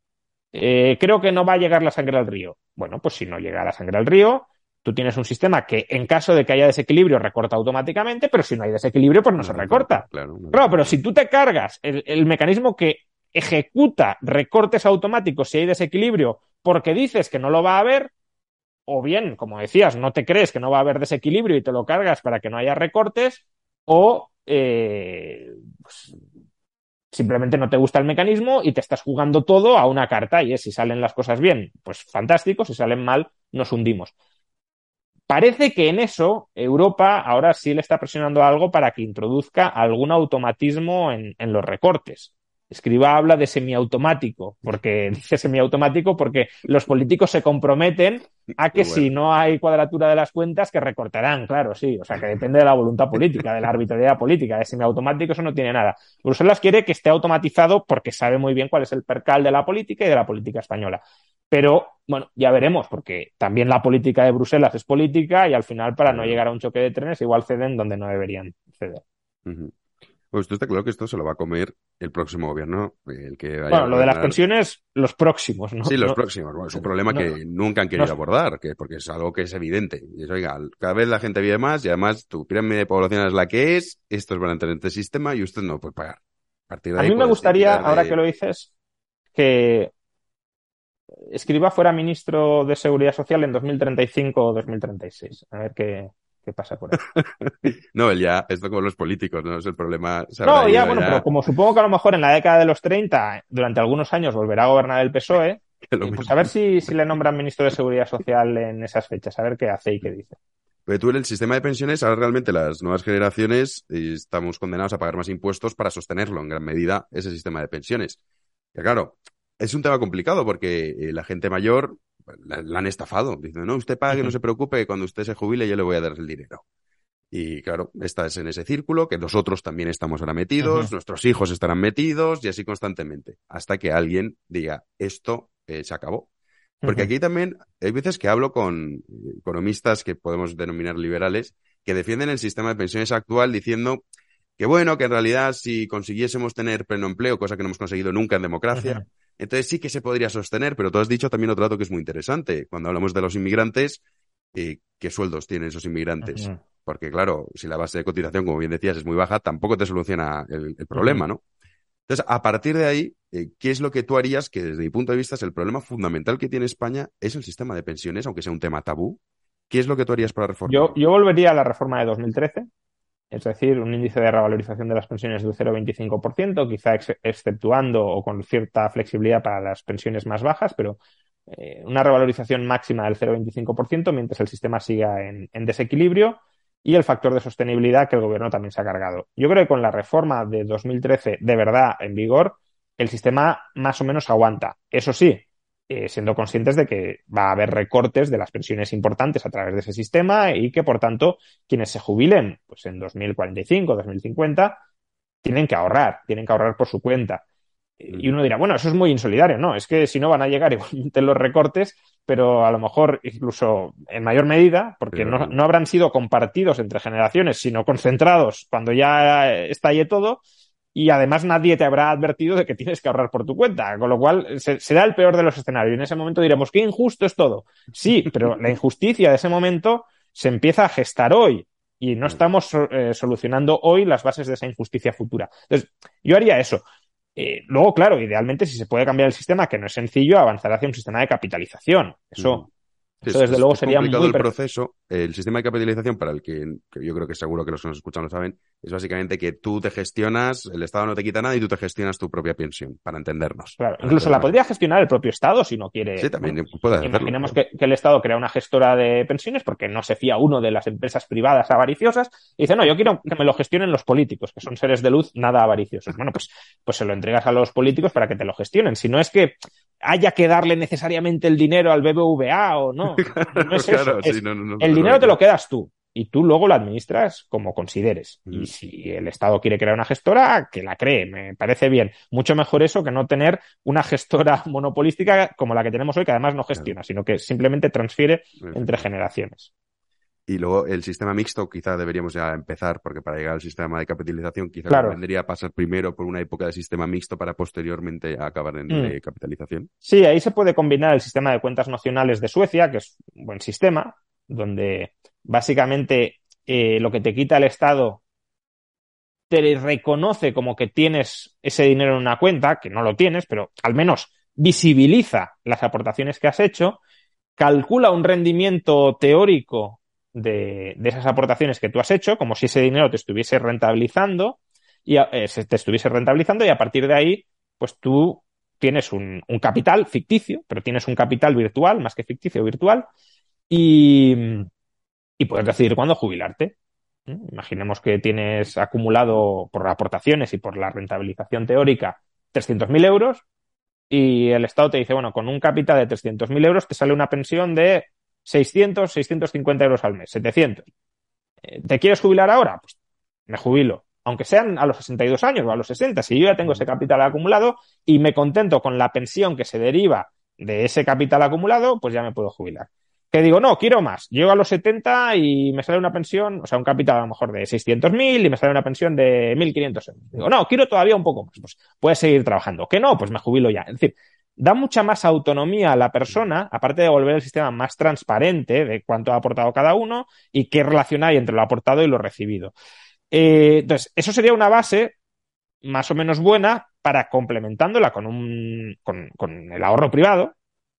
Eh, creo que no va a llegar la sangre al río. Bueno, pues si no llega la sangre al río, Tú tienes un sistema que en caso de que haya desequilibrio recorta automáticamente, pero si no hay desequilibrio, pues no, se recorta. Claro, pero si tú te cargas el, mecanismo que ejecuta recortes automáticos si hay desequilibrio porque dices que no lo va a haber, o bien, como decías, no te crees que no va a haber desequilibrio y te lo cargas para que no haya recortes, o eh, pues, simplemente no te gusta el mecanismo y te estás jugando todo a una carta y es si salen las cosas bien, pues fantástico, si salen mal, nos hundimos. Parece que en eso Europa ahora sí le está presionando algo para que introduzca algún automatismo en, los recortes. Escriba habla de semiautomático, porque *laughs* dice semiautomático porque los políticos se comprometen a que si no hay cuadratura de las cuentas, que recortarán, claro, sí. O sea, que depende de la voluntad política, de la arbitrariedad política. De semiautomático eso no tiene nada. Bruselas quiere que esté automatizado porque sabe muy bien cuál es el percal de la política y de la política española. Pero bueno, ya veremos, porque también la política de Bruselas es política y al final, para no llegar a un choque de trenes, igual ceden donde no deberían ceder. Pues esto está claro que esto se lo va a comer el próximo gobierno, el que Bueno, lo de las pensiones, los próximos, ¿no? Sí, los próximos. es un problema que nunca han querido abordar, que, porque es algo que es evidente. Y es, oiga, cada vez la gente vive más y además tu pirámide de población es la que es, estos van a entrar en este sistema y usted no puede pagar. A, mí me gustaría, ahora que lo dices, que Escriba fuera ministro de Seguridad Social en 2035 o 2036. A ver qué, pasa por ahí. *laughs* no, él ya, esto con los políticos, no es el problema. No, ya, bueno, pero como supongo que a lo mejor en la década de los 30, durante algunos años, volverá a gobernar el PSOE, *laughs* eh, pues a ver si, si le nombran ministro de Seguridad Social en esas fechas, a ver qué hace y qué dice. Pero tú en el sistema de pensiones, ahora realmente las nuevas generaciones estamos condenados a pagar más impuestos para sostenerlo en gran medida ese sistema de pensiones. Y claro, es un tema complicado porque eh, la gente mayor la, han estafado. Dicen, no, usted pague, no se preocupe, cuando usted se jubile yo le voy a dar el dinero. Y claro, estás en ese círculo que nosotros también estamos ahora metidos, nuestros hijos estarán metidos y así constantemente, hasta que alguien diga, esto eh, se acabó. Porque aquí también hay veces que hablo con economistas que podemos denominar liberales, que defienden el sistema de pensiones actual diciendo que bueno, que en realidad si consiguiésemos tener pleno empleo, cosa que no hemos conseguido nunca en democracia, entonces sí que se podría sostener, pero tú has dicho también otro dato que es muy interesante. Cuando hablamos de los inmigrantes, eh, ¿qué sueldos tienen esos inmigrantes? Porque claro, si la base de cotización, como bien decías, es muy baja, tampoco te soluciona el, problema, ¿no? Entonces, a partir de ahí, eh, ¿qué es lo que tú harías? Que desde mi punto de vista es el problema fundamental que tiene España, es el sistema de pensiones, aunque sea un tema tabú. ¿Qué es lo que tú harías para reformar? Yo, yo volvería a la reforma de 2013, es decir, un índice de revalorización de las pensiones del 0,25%, quizá exceptuando o con cierta flexibilidad para las pensiones más bajas, pero eh, una revalorización máxima del 0,25% mientras el sistema siga en, desequilibrio. y el factor de sostenibilidad que el gobierno también se ha cargado. Yo creo que con la reforma de 2013 de verdad en vigor, el sistema más o menos aguanta. Eso sí, eh, siendo conscientes de que va a haber recortes de las pensiones importantes a través de ese sistema y que, por tanto, quienes se jubilen pues en 2045, 2050, tienen que ahorrar, tienen que ahorrar por su cuenta. Y uno dirá, bueno, eso es muy insolidario, ¿no? Es que si no van a llegar *laughs* igualmente los recortes, pero a lo mejor incluso en mayor medida, porque no, no habrán sido compartidos entre generaciones, sino concentrados cuando ya estalle todo, y además nadie te habrá advertido de que tienes que ahorrar por tu cuenta, con lo cual será el peor de los escenarios. Y en ese momento diremos, qué injusto es todo. Sí, pero la injusticia de ese momento se empieza a gestar hoy y no estamos eh, solucionando hoy las bases de esa injusticia futura. Entonces, yo haría eso. Eh, luego, claro, idealmente, si se puede cambiar el sistema, que no es sencillo, avanzar hacia un sistema de capitalización. Eso, eso, desde luego, sería complicado el proceso. El sistema de capitalización, para el que, yo creo que seguro que los que nos escuchan lo saben, es básicamente que tú te gestionas, el Estado no te quita nada y tú te gestionas tu propia pensión, para entendernos. Claro, incluso la podría gestionar el propio Estado si no quiere. Sí, también puede hacerlo. Imaginemos que, el Estado crea una gestora de pensiones porque no se fía uno de las empresas privadas avariciosas y dice, no, yo quiero que me lo gestionen los políticos, que son seres de luz nada avariciosos. Bueno, pues, pues se lo entregas a los políticos para que te lo gestionen. Si no es que haya que darle necesariamente el dinero al BBVA o *laughs* no. No es eso. el dinero te lo quedas tú y tú luego lo administras como consideres. Y mm. si el Estado quiere crear una gestora, que la cree, me parece bien. Mucho mejor eso que no tener una gestora *laughs* monopolística como la que tenemos hoy, que además no gestiona, sino que simplemente transfiere entre generaciones. Y luego el sistema mixto quizá deberíamos ya empezar, porque para llegar al sistema de capitalización quizá vendría pasar primero por una época de sistema mixto para posteriormente acabar en mm. capitalización. Sí, ahí se puede combinar el sistema de cuentas nacionales de Suecia, que es un buen sistema, donde básicamente eh, lo que te quita el Estado te reconoce como que tienes ese dinero en una cuenta, que no lo tienes, pero al menos visibiliza las aportaciones que has hecho, calcula un rendimiento teórico de, esas aportaciones que tú has hecho, como si ese dinero te estuviese rentabilizando y eh, te estuviese rentabilizando y a partir de ahí, pues tú tienes un, capital ficticio, pero tienes un capital virtual, más que ficticio, virtual, y, y puedes decidir cuándo jubilarte. Imaginemos que tienes acumulado por aportaciones y por la rentabilización teórica 300.000 euros y el Estado te dice, bueno, con un capital de 300.000 euros te sale una pensión de 600, 650 euros al mes, 700. Eh, ¿Te quieres jubilar ahora? Pues me jubilo. Aunque sean a los 62 años o a los 60, si yo ya tengo ese capital acumulado y me contento con la pensión que se deriva de ese capital acumulado, pues ya me puedo jubilar. Que digo, no, quiero más. Llego a los 70 y me sale una pensión, o sea, un capital a lo mejor de 600.000 y me sale una pensión de 1.500 euros. Digo, no, quiero todavía un poco más. Pues puedes seguir trabajando. Que no, pues me jubilo ya. Es decir, da mucha más autonomía a la persona, aparte de volver el sistema más transparente de cuánto ha aportado cada uno y qué relación hay entre lo aportado y lo recibido. Eh, entonces, eso sería una base más o menos buena para complementándola con, un, con, con el ahorro privado.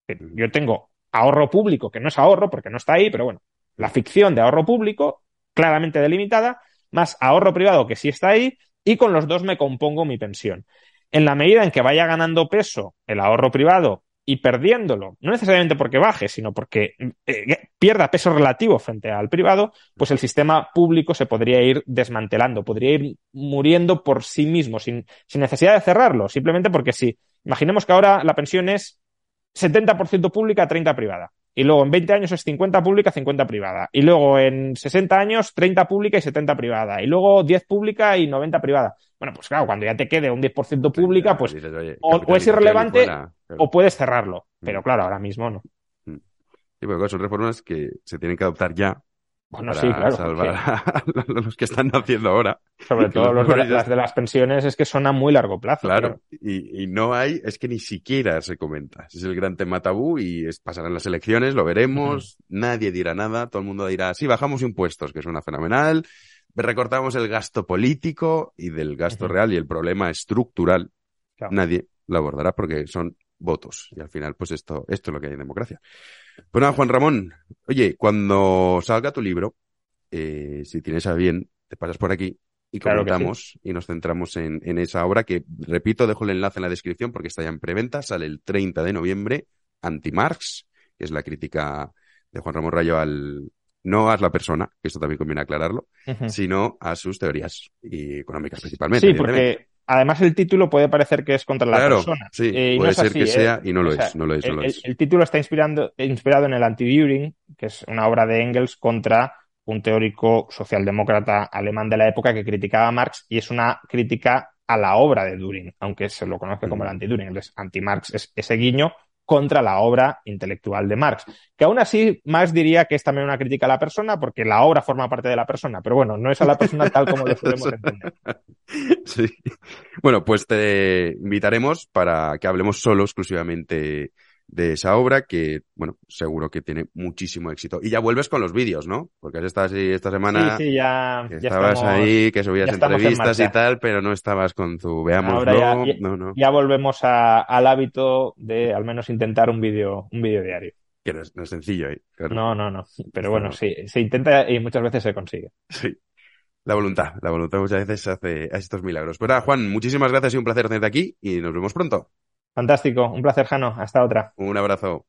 Yo tengo ahorro público, que no es ahorro porque no está ahí, pero bueno, la ficción de ahorro público, claramente delimitada, más ahorro privado que sí está ahí, y con los dos me compongo mi pensión en la medida en que vaya ganando peso el ahorro privado y perdiéndolo, no necesariamente porque baje, sino porque eh, pierda peso relativo frente al privado, pues el sistema público se podría ir desmantelando, podría ir muriendo por sí mismo, sin, sin necesidad de cerrarlo, simplemente porque si, imaginemos que ahora la pensión es 70% pública, 30% privada. Y luego en 20 años es 50 pública, 50 privada. Y luego en 60 años 30 pública y 70 privada. Y luego 10 pública y 90 privada. Bueno, pues claro, cuando ya te quede un 10% pública, pues o, es irrelevante o puedes cerrarlo. Pero mm. claro, ahora mismo no. Mm. Sí, porque son reformas que se tienen que adoptar ya bueno, sí, claro. Salvar a *laughs* los que están naciendo ahora. Sobre *laughs* todo los de, las de las pensiones es que son a muy largo plazo. Claro, y, no hay, es que ni siquiera se comenta. es el gran tema tabú y es, pasarán las elecciones, lo veremos, nadie dirá nada, todo el mundo dirá, sí, bajamos impuestos, que suena fenomenal, recortamos el gasto político y del gasto real y el problema estructural, nadie lo abordará porque son votos. Y al final, pues esto, esto es lo que hay en democracia. Pues nada, Juan Ramón, oye, cuando salga tu libro, eh, si tienes a bien, te pasas por aquí y comentamos y nos centramos en, en, esa obra que, repito, dejo el enlace en la descripción porque está ya en preventa, sale el 30 de noviembre, Anti-Marx, que es la crítica de Juan Ramón Rayo al, no a la persona, que esto también conviene aclararlo, sino a sus teorías y económicas principalmente. Sí, porque además el título puede parecer que es contra la Claro, persona. sí, Eh, y puede es ser así, que ¿eh? sea y no lo O sea, es, no lo es, no el, lo es. el título está inspirando, inspirado en el Anti-Düring, que es una obra de Engels contra un teórico socialdemócrata alemán de la época que criticaba a Marx y es una crítica a la obra de Düring, aunque se lo conozca como el Mm. anti-Düring. Entonces, anti-Marx es ese guiño contra la obra intelectual de Marx. Que aún así, Marx diría que es también una crítica a la persona porque la obra forma parte de la persona, pero bueno, no es a la persona tal como lo solemos *laughs* entender. Sí. Bueno, pues te invitaremos para que hablemos solo exclusivamente de esa obra que, bueno, seguro que tiene muchísimo éxito. Y ya vuelves con los vídeos, ¿no? Porque has estado así esta semana, Sí, sí, ya, que ya estabas estamos- ahí, que subías en entrevistas y tal, pero no estabas con tu. Ahora ya- ya- no, no, ya volvemos a- al hábito de al menos intentar un vídeo un vídeo diario. que no es, no es sencillo, ¿eh? Claro. No, no, no. Pero bueno, no. sí, se intenta y muchas veces se consigue. Sí. La voluntad, la voluntad muchas veces hace estos milagros. Pues nada, Juan, muchísimas gracias y un placer tenerte aquí y nos vemos pronto. Fantástico. Un placer, Jano. Hasta otra. Un abrazo.